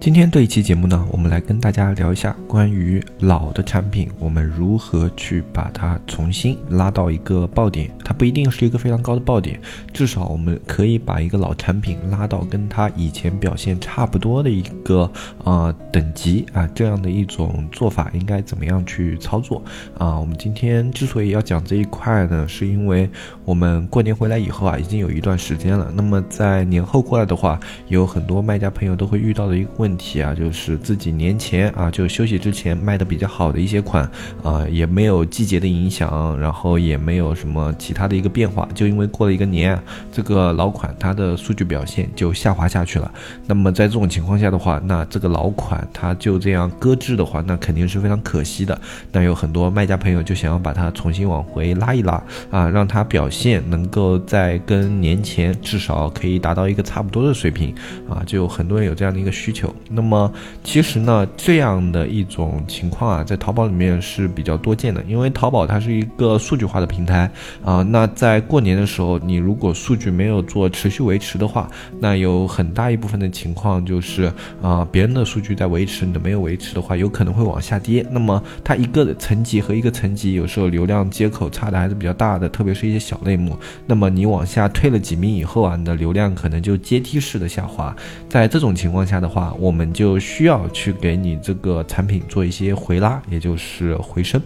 今天这一期节目呢，我们来跟大家聊一下关于老的产品，我们如何去把它重新拉到一个爆点。它不一定是一个非常高的爆点，至少我们可以把一个老产品拉到跟它以前表现差不多的一个啊等级啊，这样的一种做法应该怎么样去操作啊？我们今天之所以要讲这一块呢，是因为我们过年回来以后啊，已经有一段时间了。那么在年后过来的话，有很多卖家朋友都会遇到的一个问。问题啊，就是自己年前啊，就休息之前卖的比较好的一些款啊，也没有季节的影响，然后也没有什么其他的一个变化，就因为过了一个年，这个老款它的数据表现就下滑下去了。那么在这种情况下的话，那这个老款它就这样搁置的话，那肯定是非常可惜的。那有很多卖家朋友就想要把它重新往回拉一拉啊，让它表现能够在跟年前至少可以达到一个差不多的水平啊，就很多人有这样的一个需求。那么其实呢，这样的一种情况啊，在淘宝里面是比较多见的，因为淘宝它是一个数据化的平台啊。那在过年的时候，你如果数据没有做持续维持的话，那有很大一部分的情况就是啊，别人的数据在维持，你的没有维持的话，有可能会往下跌。那么它一个层级和一个层级，有时候流量接口差的还是比较大的，特别是一些小类目。那么你往下退了几名以后啊，你的流量可能就阶梯式的下滑。在这种情况下的话，我我们就需要去给你这个产品做一些回拉，也就是回升。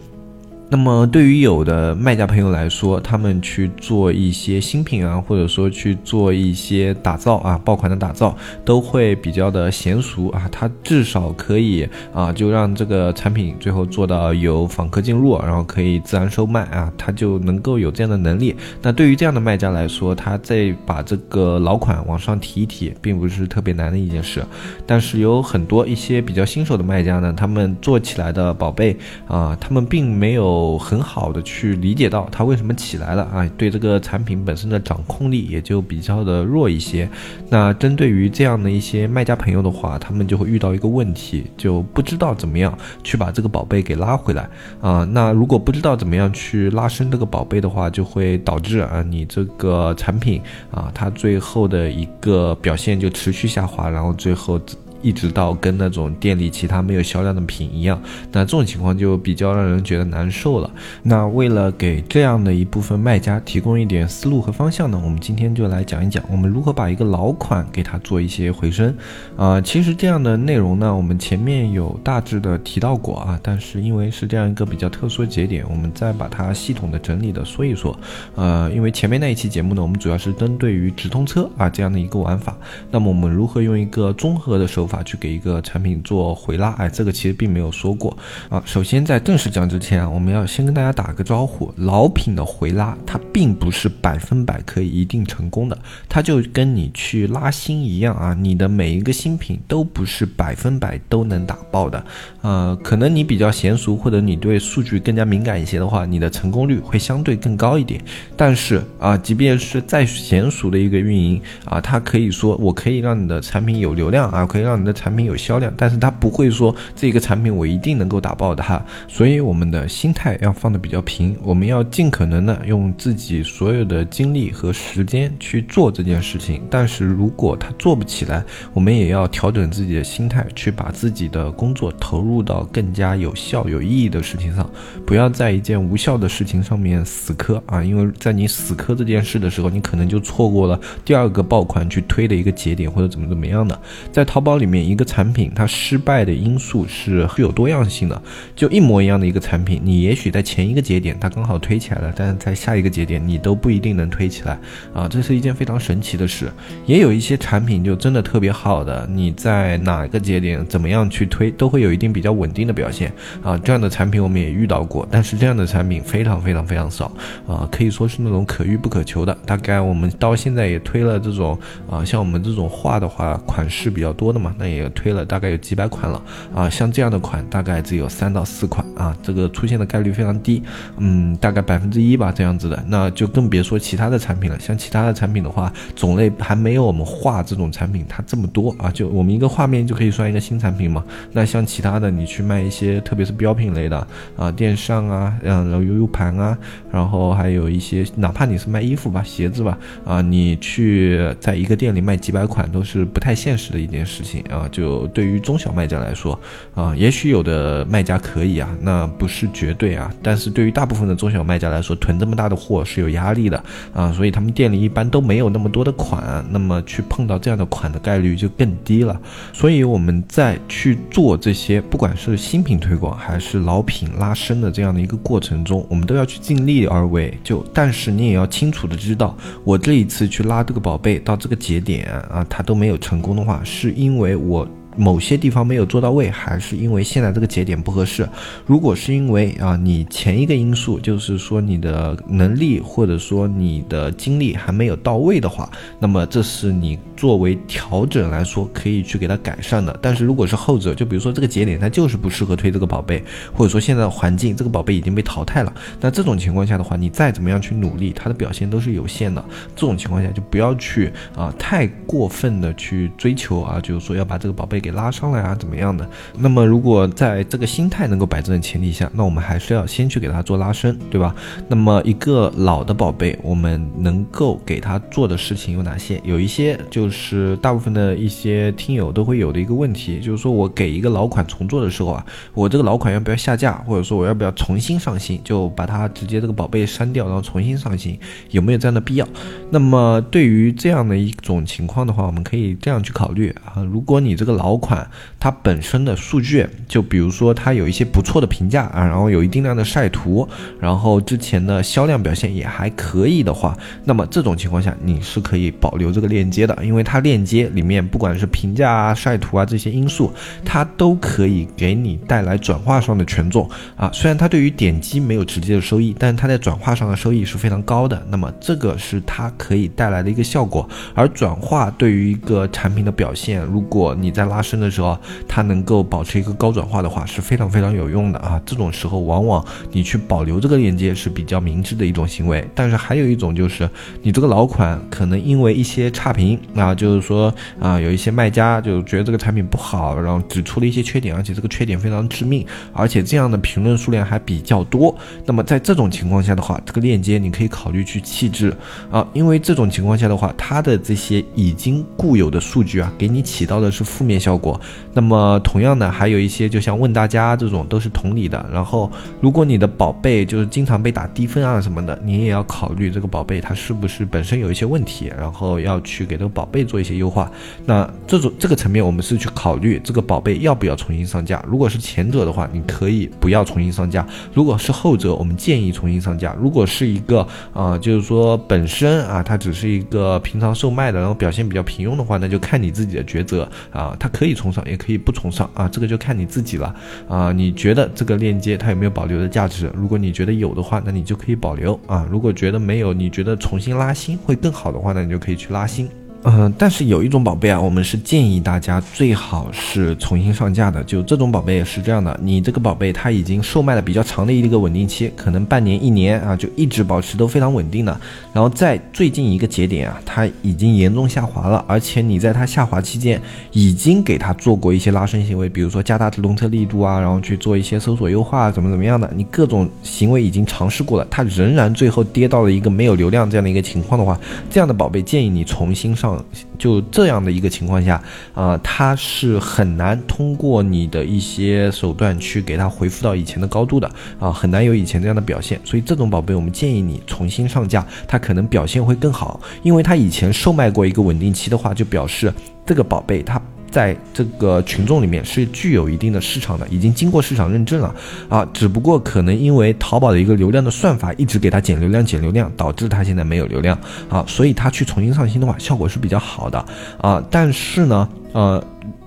那么对于有的卖家朋友来说，他们去做一些新品啊，或者说去做一些打造啊，爆款的打造，都会比较的娴熟啊。他至少可以啊，就让这个产品最后做到有访客进入，然后可以自然售卖啊，他就能够有这样的能力。那对于这样的卖家来说，他再把这个老款往上提一提，并不是特别难的一件事。但是有很多一些比较新手的卖家呢，他们做起来的宝贝啊，他们并没有。有很好的去理解到它为什么起来了啊，对这个产品本身的掌控力也就比较的弱一些。那针对于这样的一些卖家朋友的话，他们就会遇到一个问题，就不知道怎么样去把这个宝贝给拉回来啊。那如果不知道怎么样去拉伸这个宝贝的话，就会导致啊你这个产品啊它最后的一个表现就持续下滑，然后最后。一直到跟那种店里其他没有销量的品一样，那这种情况就比较让人觉得难受了。那为了给这样的一部分卖家提供一点思路和方向呢，我们今天就来讲一讲我们如何把一个老款给它做一些回升。啊，其实这样的内容呢，我们前面有大致的提到过啊，但是因为是这样一个比较特殊的节点，我们再把它系统的整理的说一说。呃，因为前面那一期节目呢，我们主要是针对于直通车啊这样的一个玩法，那么我们如何用一个综合的手法。啊去给一个产品做回拉，哎，这个其实并没有说过啊。首先在正式讲之前啊，我们要先跟大家打个招呼，老品的回拉它并不是百分百可以一定成功的，它就跟你去拉新一样啊，你的每一个新品都不是百分百都能打爆的。呃，可能你比较娴熟，或者你对数据更加敏感一些的话，你的成功率会相对更高一点。但是啊，即便是再娴熟的一个运营啊，它可以说我可以让你的产品有流量啊，可以让你的产品有销量，但是它不会说这个产品我一定能够打爆它。所以我们的心态要放的比较平，我们要尽可能的用自己所有的精力和时间去做这件事情。但是如果它做不起来，我们也要调整自己的心态，去把自己的工作投入。入到更加有效、有意义的事情上，不要在一件无效的事情上面死磕啊！因为在你死磕这件事的时候，你可能就错过了第二个爆款去推的一个节点，或者怎么怎么样的。在淘宝里面，一个产品它失败的因素是具有多样性的。就一模一样的一个产品，你也许在前一个节点它刚好推起来了，但是在下一个节点你都不一定能推起来啊！这是一件非常神奇的事。也有一些产品就真的特别好的，你在哪个节点怎么样去推，都会有一定比。比较稳定的表现啊，这样的产品我们也遇到过，但是这样的产品非常非常非常少啊，可以说是那种可遇不可求的。大概我们到现在也推了这种啊，像我们这种画的话，款式比较多的嘛，那也推了大概有几百款了啊，像这样的款大概只有三到四款啊，这个出现的概率非常低，嗯，大概百分之一吧这样子的，那就更别说其他的产品了。像其他的产品的话，种类还没有我们画这种产品它这么多啊，就我们一个画面就可以算一个新产品嘛。那像其他的，你去卖一些特别是标品类的啊，电商啊，嗯，然后 U U 盘啊，然后还有一些哪怕你是卖衣服吧、鞋子吧，啊，你去在一个店里卖几百款都是不太现实的一件事情啊。就对于中小卖家来说，啊，也许有的卖家可以啊，那不是绝对啊。但是对于大部分的中小卖家来说，囤这么大的货是有压力的啊，所以他们店里一般都没有那么多的款，那么去碰到这样的款的概率就更低了。所以我们在去做这些，不管不管是新品推广还是老品拉伸的这样的一个过程中，我们都要去尽力而为。就但是你也要清楚的知道，我这一次去拉这个宝贝到这个节点啊，它都没有成功的话，是因为我。某些地方没有做到位，还是因为现在这个节点不合适。如果是因为啊，你前一个因素就是说你的能力或者说你的精力还没有到位的话，那么这是你作为调整来说可以去给它改善的。但是如果是后者，就比如说这个节点它就是不适合推这个宝贝，或者说现在的环境这个宝贝已经被淘汰了，那这种情况下的话，你再怎么样去努力，它的表现都是有限的。这种情况下就不要去啊太过分的去追求啊，就是说要把这个宝贝。给拉上来啊，怎么样的？那么如果在这个心态能够摆正的前提下，那我们还是要先去给它做拉伸，对吧？那么一个老的宝贝，我们能够给它做的事情有哪些？有一些就是大部分的一些听友都会有的一个问题，就是说我给一个老款重做的时候啊，我这个老款要不要下架，或者说我要不要重新上新，就把它直接这个宝贝删掉，然后重新上新，有没有这样的必要？那么对于这样的一种情况的话，我们可以这样去考虑啊，如果你这个老五款它本身的数据，就比如说它有一些不错的评价啊，然后有一定量的晒图，然后之前的销量表现也还可以的话，那么这种情况下你是可以保留这个链接的，因为它链接里面不管是评价啊、晒图啊这些因素，它都可以给你带来转化上的权重啊。虽然它对于点击没有直接的收益，但是它在转化上的收益是非常高的。那么这个是它可以带来的一个效果，而转化对于一个产品的表现，如果你在拉伸的时候，它能够保持一个高转化的话，是非常非常有用的啊。这种时候，往往你去保留这个链接是比较明智的一种行为。但是还有一种就是，你这个老款可能因为一些差评啊，就是说啊，有一些卖家就觉得这个产品不好，然后指出了一些缺点，而且这个缺点非常致命，而且这样的评论数量还比较多。那么在这种情况下的话，这个链接你可以考虑去弃置啊，因为这种情况下的话，它的这些已经固有的数据啊，给你起到的是负面效果。那那么同样的，还有一些就像问大家这种都是同理的。然后，如果你的宝贝就是经常被打低分啊什么的，你也要考虑这个宝贝它是不是本身有一些问题，然后要去给这个宝贝做一些优化。那这种这个层面，我们是去考虑这个宝贝要不要重新上架。如果是前者的话，你可以不要重新上架；如果是后者，我们建议重新上架。如果是一个啊，就是说本身啊，它只是一个平常售卖的，然后表现比较平庸的话，那就看你自己的抉择啊，它可以重上，也可。以不重上啊，这个就看你自己了啊。你觉得这个链接它有没有保留的价值？如果你觉得有的话，那你就可以保留啊。如果觉得没有，你觉得重新拉新会更好的话，那你就可以去拉新。嗯，但是有一种宝贝啊，我们是建议大家最好是重新上架的。就这种宝贝也是这样的，你这个宝贝它已经售卖了比较长的一个稳定期，可能半年、一年啊，就一直保持都非常稳定的。然后在最近一个节点啊，它已经严重下滑了，而且你在它下滑期间已经给它做过一些拉伸行为，比如说加大直通车力度啊，然后去做一些搜索优化啊，怎么怎么样的，你各种行为已经尝试过了，它仍然最后跌到了一个没有流量这样的一个情况的话，这样的宝贝建议你重新上。就这样的一个情况下，啊，它是很难通过你的一些手段去给它回复到以前的高度的，啊，很难有以前这样的表现。所以这种宝贝，我们建议你重新上架，它可能表现会更好，因为它以前售卖过一个稳定期的话，就表示这个宝贝它。在这个群众里面是具有一定的市场的，已经经过市场认证了啊，只不过可能因为淘宝的一个流量的算法一直给它减流量减流量，导致它现在没有流量啊，所以它去重新上新的话，效果是比较好的啊，但是呢，呃。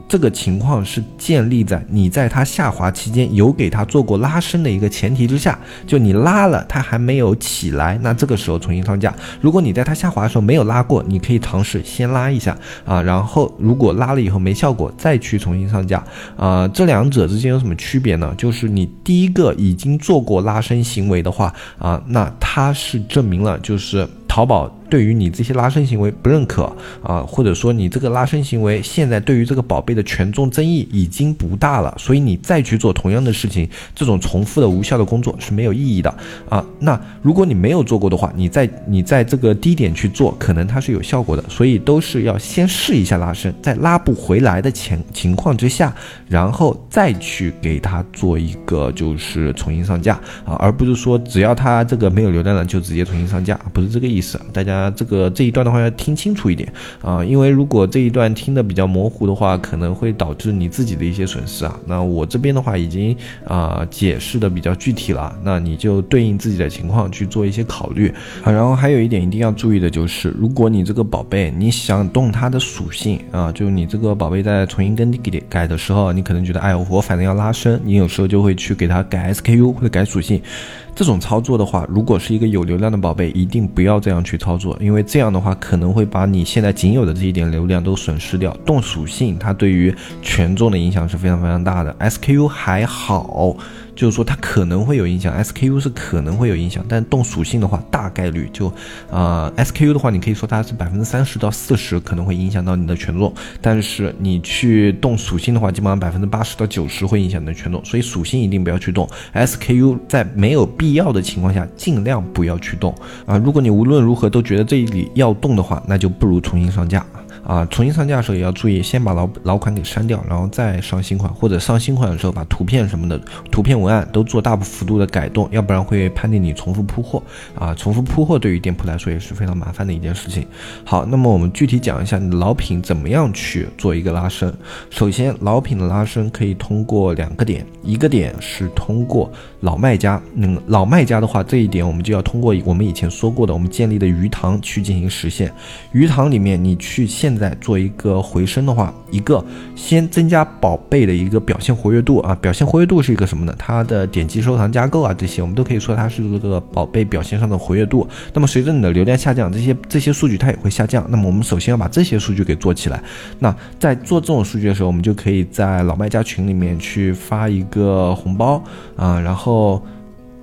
这个情况是建立在你在它下滑期间有给它做过拉伸的一个前提之下，就你拉了它还没有起来，那这个时候重新上架。如果你在它下滑的时候没有拉过，你可以尝试先拉一下啊，然后如果拉了以后没效果，再去重新上架啊。这两者之间有什么区别呢？就是你第一个已经做过拉伸行为的话啊，那它是证明了就是淘宝。对于你这些拉伸行为不认可啊，或者说你这个拉伸行为现在对于这个宝贝的权重争议已经不大了，所以你再去做同样的事情，这种重复的无效的工作是没有意义的啊。那如果你没有做过的话，你在你在这个低点去做，可能它是有效果的。所以都是要先试一下拉伸，在拉不回来的前情况之下，然后再去给它做一个就是重新上架啊，而不是说只要它这个没有流量了就直接重新上架，不是这个意思，大家。啊，这个这一段的话要听清楚一点啊，因为如果这一段听的比较模糊的话，可能会导致你自己的一些损失啊。那我这边的话已经啊解释的比较具体了，那你就对应自己的情况去做一些考虑啊。然后还有一点一定要注意的就是，如果你这个宝贝你想动它的属性啊，就你这个宝贝在重新跟给改的时候，你可能觉得哎，我反正要拉伸，你有时候就会去给它改 SKU 或者改属性。这种操作的话，如果是一个有流量的宝贝，一定不要这样去操作，因为这样的话可能会把你现在仅有的这一点流量都损失掉。动属性它对于权重的影响是非常非常大的，SKU 还好。就是说它可能会有影响，SKU 是可能会有影响，但动属性的话，大概率就，啊，SKU 的话，你可以说它是百分之三十到四十可能会影响到你的权重，但是你去动属性的话，基本上百分之八十到九十会影响你的权重，所以属性一定不要去动，SKU 在没有必要的情况下尽量不要去动啊。如果你无论如何都觉得这里要动的话，那就不如重新上架。啊，重新上架的时候也要注意，先把老老款给删掉，然后再上新款，或者上新款的时候把图片什么的、图片文案都做大幅度的改动，要不然会判定你重复铺货。啊，重复铺货对于店铺来说也是非常麻烦的一件事情。好，那么我们具体讲一下你的老品怎么样去做一个拉伸。首先，老品的拉伸可以通过两个点，一个点是通过老卖家，嗯，老卖家的话，这一点我们就要通过我们以前说过的我们建立的鱼塘去进行实现。鱼塘里面你去现在做一个回升的话，一个先增加宝贝的一个表现活跃度啊，表现活跃度是一个什么呢？它的点击、收藏、加购啊这些，我们都可以说它是这个宝贝表现上的活跃度。那么随着你的流量下降，这些这些数据它也会下降。那么我们首先要把这些数据给做起来。那在做这种数据的时候，我们就可以在老卖家群里面去发一个红包啊，然后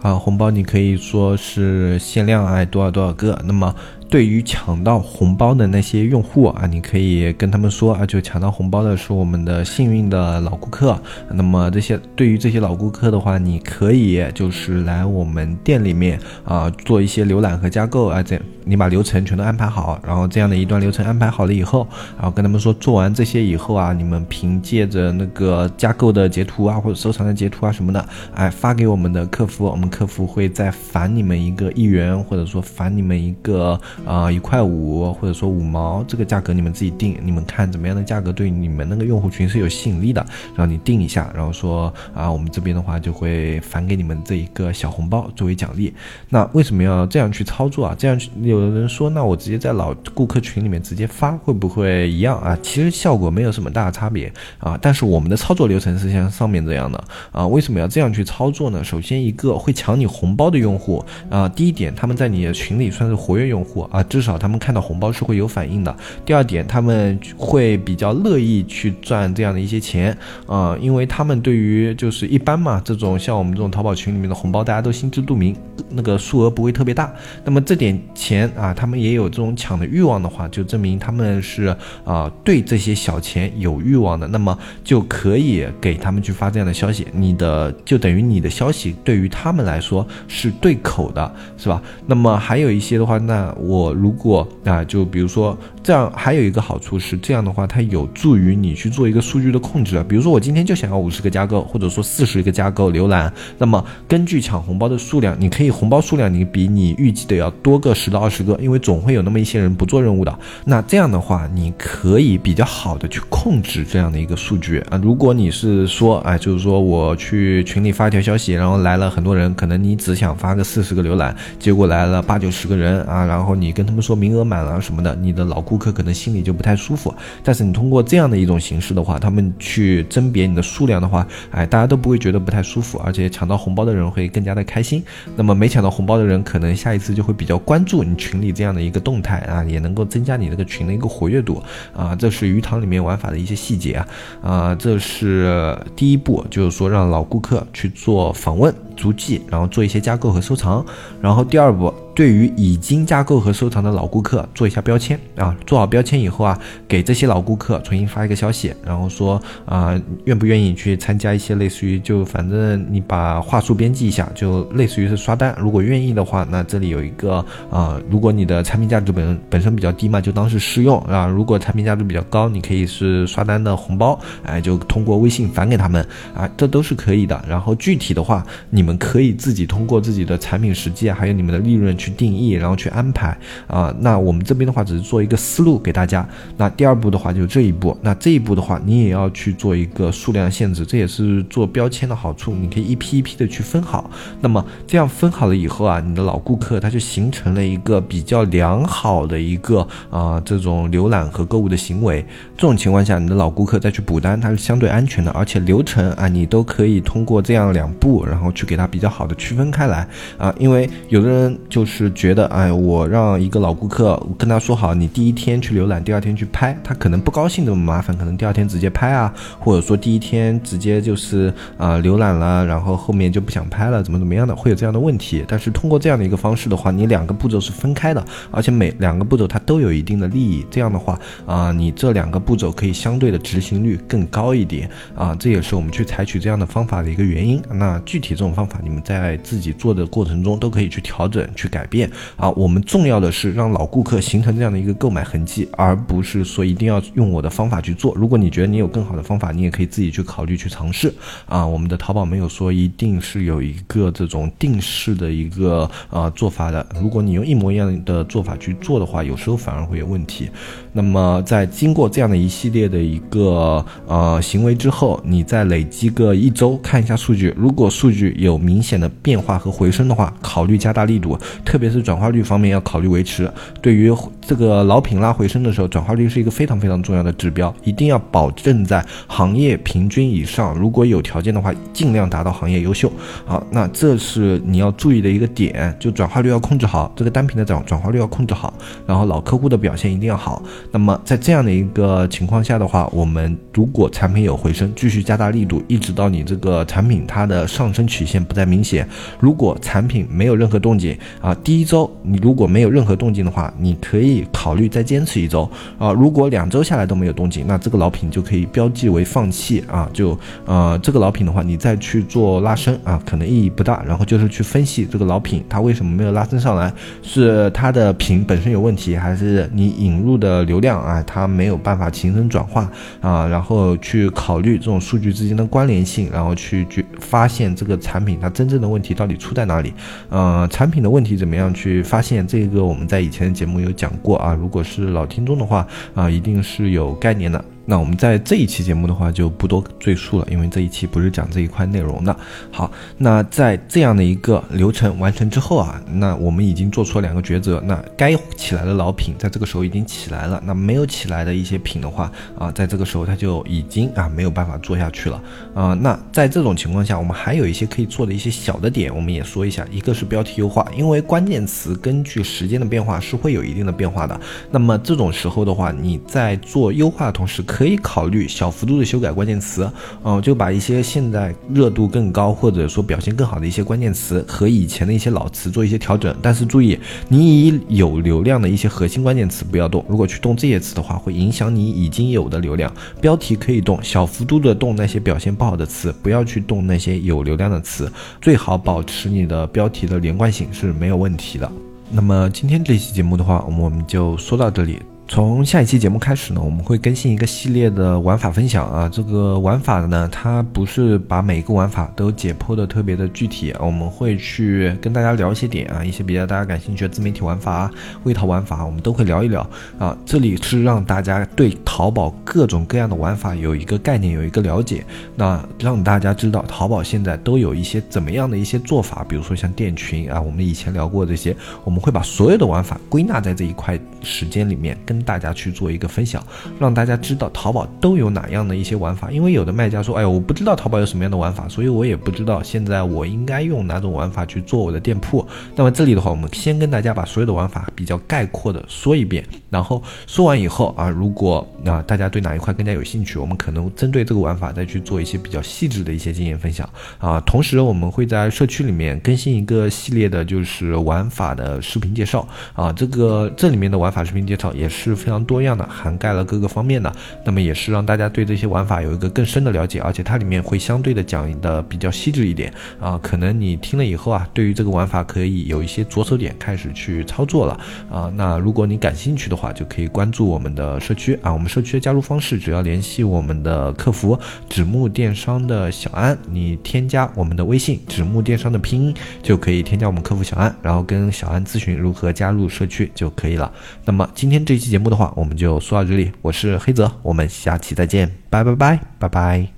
啊红包你可以说是限量哎多少多少个，那么。对于抢到红包的那些用户啊，你可以跟他们说啊，就抢到红包的是我们的幸运的老顾客。那么这些对于这些老顾客的话，你可以就是来我们店里面啊做一些浏览和加购啊，这你把流程全都安排好，然后这样的一段流程安排好了以后，然后跟他们说做完这些以后啊，你们凭借着那个加购的截图啊或者收藏的截图啊什么的，哎发给我们的客服，我们客服会再返你们一个一元或者说返你们一个。啊，一块五或者说五毛，这个价格你们自己定，你们看怎么样的价格对你们那个用户群是有吸引力的，然后你定一下，然后说啊，我们这边的话就会返给你们这一个小红包作为奖励。那为什么要这样去操作啊？这样去有的人说，那我直接在老顾客群里面直接发会不会一样啊？其实效果没有什么大的差别啊，但是我们的操作流程是像上面这样的啊。为什么要这样去操作呢？首先一个会抢你红包的用户啊，第一点他们在你的群里算是活跃用户。啊，至少他们看到红包是会有反应的。第二点，他们会比较乐意去赚这样的一些钱啊，因为他们对于就是一般嘛，这种像我们这种淘宝群里面的红包，大家都心知肚明，那个数额不会特别大。那么这点钱啊，他们也有这种抢的欲望的话，就证明他们是啊对这些小钱有欲望的。那么就可以给他们去发这样的消息，你的就等于你的消息对于他们来说是对口的，是吧？那么还有一些的话，那我。如果啊，就比如说这样，还有一个好处是这样的话，它有助于你去做一个数据的控制。比如说我今天就想要五十个加购，或者说四十个加购浏览，那么根据抢红包的数量，你可以红包数量你比你预计的要多个十到二十十个，因为总会有那么一些人不做任务的。那这样的话，你可以比较好的去控制这样的一个数据啊。如果你是说，哎，就是说我去群里发一条消息，然后来了很多人，可能你只想发个四十个浏览，结果来了八九十个人啊，然后。你跟他们说名额满了什么的，你的老顾客可能心里就不太舒服。但是你通过这样的一种形式的话，他们去甄别你的数量的话，哎，大家都不会觉得不太舒服，而且抢到红包的人会更加的开心。那么没抢到红包的人，可能下一次就会比较关注你群里这样的一个动态啊，也能够增加你这个群的一个活跃度啊。这是鱼塘里面玩法的一些细节啊，啊，这是第一步，就是说让老顾客去做访问。足迹，然后做一些加购和收藏，然后第二步。对于已经加购和收藏的老顾客做一下标签啊，做好标签以后啊，给这些老顾客重新发一个消息，然后说啊，愿不愿意去参加一些类似于就反正你把话术编辑一下，就类似于是刷单。如果愿意的话，那这里有一个啊，如果你的产品价值本本身比较低嘛，就当是试用啊。如果产品价值比较高，你可以是刷单的红包，哎，就通过微信返给他们啊，这都是可以的。然后具体的话，你你们可以自己通过自己的产品实际啊还有你们的利润。去定义，然后去安排啊。那我们这边的话，只是做一个思路给大家。那第二步的话，就是这一步。那这一步的话，你也要去做一个数量限制，这也是做标签的好处。你可以一批一批的去分好。那么这样分好了以后啊，你的老顾客他就形成了一个比较良好的一个啊这种浏览和购物的行为。这种情况下，你的老顾客再去补单，它是相对安全的，而且流程啊，你都可以通过这样两步，然后去给给它比较好的区分开来啊。因为有的人就是。觉得，哎，我让一个老顾客跟他说好，你第一天去浏览，第二天去拍，他可能不高兴，这么麻烦，可能第二天直接拍啊，或者说第一天直接就是啊浏览了，然后后面就不想拍了，怎么怎么样的，会有这样的问题。但是通过这样的一个方式的话，你两个步骤是分开的，而且每两个步骤它都有一定的利益，这样的话啊，你这两个步骤可以相对的执行率更高一点啊，这也是我们去采取这样的方法的一个原因。那具体这种方方法，你们在自己做的过程中都可以去调整去改。改变啊，我们重要的是让老顾客形成这样的一个购买痕迹，而不是说一定要用我的方法去做。如果你觉得你有更好的方法，你也可以自己去考虑去尝试啊。我们的淘宝没有说一定是有一个这种定式的一个呃做法的。如果你用一模一样的做法去做的话，有时候反而会有问题。那么在经过这样的一系列的一个呃行为之后，你再累积个一周看一下数据，如果数据有有明显的变化和回升的话，考虑加大力度。特别是转化率方面要考虑维持。对于这个老品拉回升的时候，转化率是一个非常非常重要的指标，一定要保证在行业平均以上。如果有条件的话，尽量达到行业优秀。好，那这是你要注意的一个点，就转化率要控制好，这个单品的转转化率要控制好，然后老客户的表现一定要好。那么在这样的一个情况下的话，我们如果产品有回升，继续加大力度，一直到你这个产品它的上升曲线不再明显。如果产品没有任何动静啊。第一周你如果没有任何动静的话，你可以考虑再坚持一周啊。如果两周下来都没有动静，那这个老品就可以标记为放弃啊。就呃这个老品的话，你再去做拉伸啊，可能意义不大。然后就是去分析这个老品它为什么没有拉升上来，是它的品本身有问题，还是你引入的流量啊它没有办法形成转化啊？然后去考虑这种数据之间的关联性，然后去去发现这个产品它真正的问题到底出在哪里？呃，产品的问题？怎么样去发现这个？我们在以前的节目有讲过啊，如果是老听众的话啊，一定是有概念的。那我们在这一期节目的话就不多赘述了，因为这一期不是讲这一块内容的。好，那在这样的一个流程完成之后啊，那我们已经做出了两个抉择。那该起来的老品在这个时候已经起来了，那没有起来的一些品的话啊，在这个时候它就已经啊没有办法做下去了啊。那在这种情况下，我们还有一些可以做的一些小的点，我们也说一下。一个是标题优化，因为关键词根据时间的变化是会有一定的变化的。那么这种时候的话，你在做优化的同时，可以考虑小幅度的修改关键词，嗯，就把一些现在热度更高或者说表现更好的一些关键词和以前的一些老词做一些调整。但是注意，你以有流量的一些核心关键词不要动，如果去动这些词的话，会影响你已经有的流量。标题可以动，小幅度的动那些表现不好的词，不要去动那些有流量的词，最好保持你的标题的连贯性是没有问题的。那么今天这期节目的话，我们就说到这里。从下一期节目开始呢，我们会更新一个系列的玩法分享啊。这个玩法呢，它不是把每一个玩法都解剖的特别的具体，我们会去跟大家聊一些点啊，一些比较大家感兴趣的自媒体玩法、啊微淘玩法，我们都会聊一聊啊。这里是让大家对淘宝各种各样的玩法有一个概念，有一个了解。那让大家知道淘宝现在都有一些怎么样的一些做法，比如说像店群啊，我们以前聊过这些，我们会把所有的玩法归纳在这一块时间里面跟。大家去做一个分享，让大家知道淘宝都有哪样的一些玩法。因为有的卖家说：“哎，我不知道淘宝有什么样的玩法，所以我也不知道现在我应该用哪种玩法去做我的店铺。”那么这里的话，我们先跟大家把所有的玩法比较概括的说一遍，然后说完以后啊，如果啊大家对哪一块更加有兴趣，我们可能针对这个玩法再去做一些比较细致的一些经验分享啊。同时，我们会在社区里面更新一个系列的，就是玩法的视频介绍啊。这个这里面的玩法视频介绍也是。是非常多样的，涵盖了各个方面的，那么也是让大家对这些玩法有一个更深的了解，而且它里面会相对的讲的比较细致一点啊，可能你听了以后啊，对于这个玩法可以有一些着手点开始去操作了啊。那如果你感兴趣的话，就可以关注我们的社区啊，我们社区的加入方式只要联系我们的客服纸木电商的小安，你添加我们的微信纸木电商的拼音就可以添加我们客服小安，然后跟小安咨询如何加入社区就可以了。那么今天这期。节目的话，我们就说到这里。我是黑泽，我们下期再见，拜拜拜拜拜。